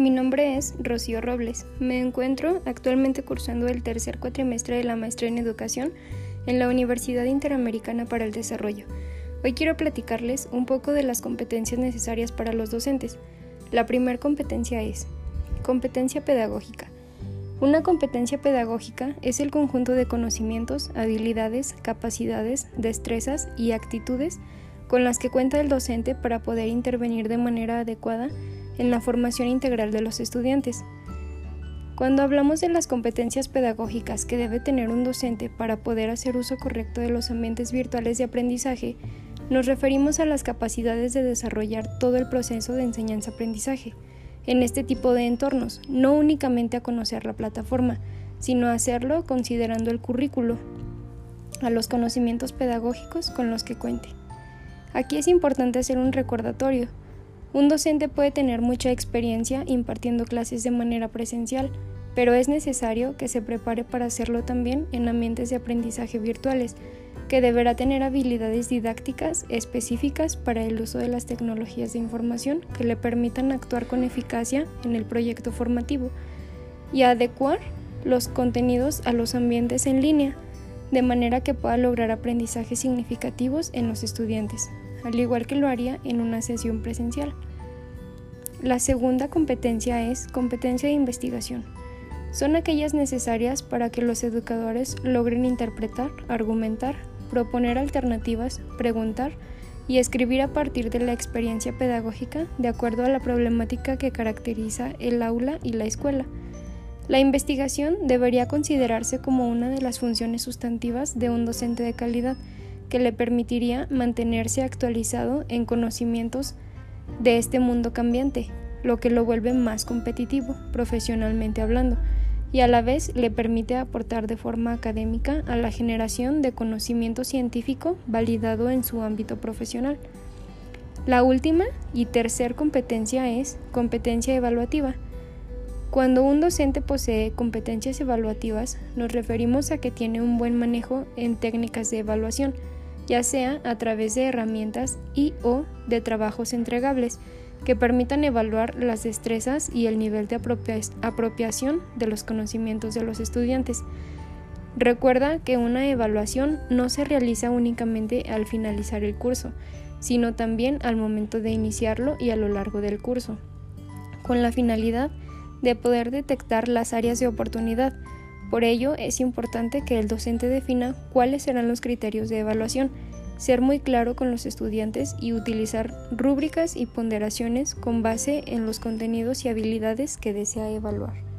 Mi nombre es Rocío Robles. Me encuentro actualmente cursando el tercer cuatrimestre de la maestría en educación en la Universidad Interamericana para el Desarrollo. Hoy quiero platicarles un poco de las competencias necesarias para los docentes. La primera competencia es competencia pedagógica. Una competencia pedagógica es el conjunto de conocimientos, habilidades, capacidades, destrezas y actitudes con las que cuenta el docente para poder intervenir de manera adecuada en la formación integral de los estudiantes. Cuando hablamos de las competencias pedagógicas que debe tener un docente para poder hacer uso correcto de los ambientes virtuales de aprendizaje, nos referimos a las capacidades de desarrollar todo el proceso de enseñanza-aprendizaje en este tipo de entornos, no únicamente a conocer la plataforma, sino a hacerlo considerando el currículo, a los conocimientos pedagógicos con los que cuente. Aquí es importante hacer un recordatorio. Un docente puede tener mucha experiencia impartiendo clases de manera presencial, pero es necesario que se prepare para hacerlo también en ambientes de aprendizaje virtuales, que deberá tener habilidades didácticas específicas para el uso de las tecnologías de información que le permitan actuar con eficacia en el proyecto formativo y adecuar los contenidos a los ambientes en línea, de manera que pueda lograr aprendizajes significativos en los estudiantes, al igual que lo haría en una sesión presencial. La segunda competencia es competencia de investigación son aquellas necesarias para que los educadores logren interpretar, argumentar, proponer alternativas, preguntar y escribir a partir de la experiencia pedagógica de acuerdo a la problemática que caracteriza el aula y la escuela. La investigación debería considerarse como una de las funciones sustantivas de un docente de calidad que le permitiría mantenerse actualizado en conocimientos de este mundo cambiante, lo que lo vuelve más competitivo, profesionalmente hablando y a la vez le permite aportar de forma académica a la generación de conocimiento científico validado en su ámbito profesional. La última y tercer competencia es competencia evaluativa. Cuando un docente posee competencias evaluativas, nos referimos a que tiene un buen manejo en técnicas de evaluación, ya sea a través de herramientas y o de trabajos entregables, que permitan evaluar las destrezas y el nivel de apropiación de los conocimientos de los estudiantes. Recuerda que una evaluación no se realiza únicamente al finalizar el curso, sino también al momento de iniciarlo y a lo largo del curso, con la finalidad de poder detectar las áreas de oportunidad. Por ello, es importante que el docente defina cuáles serán los criterios de evaluación ser muy claro con los estudiantes y utilizar rúbricas y ponderaciones con base en los contenidos y habilidades que desea evaluar.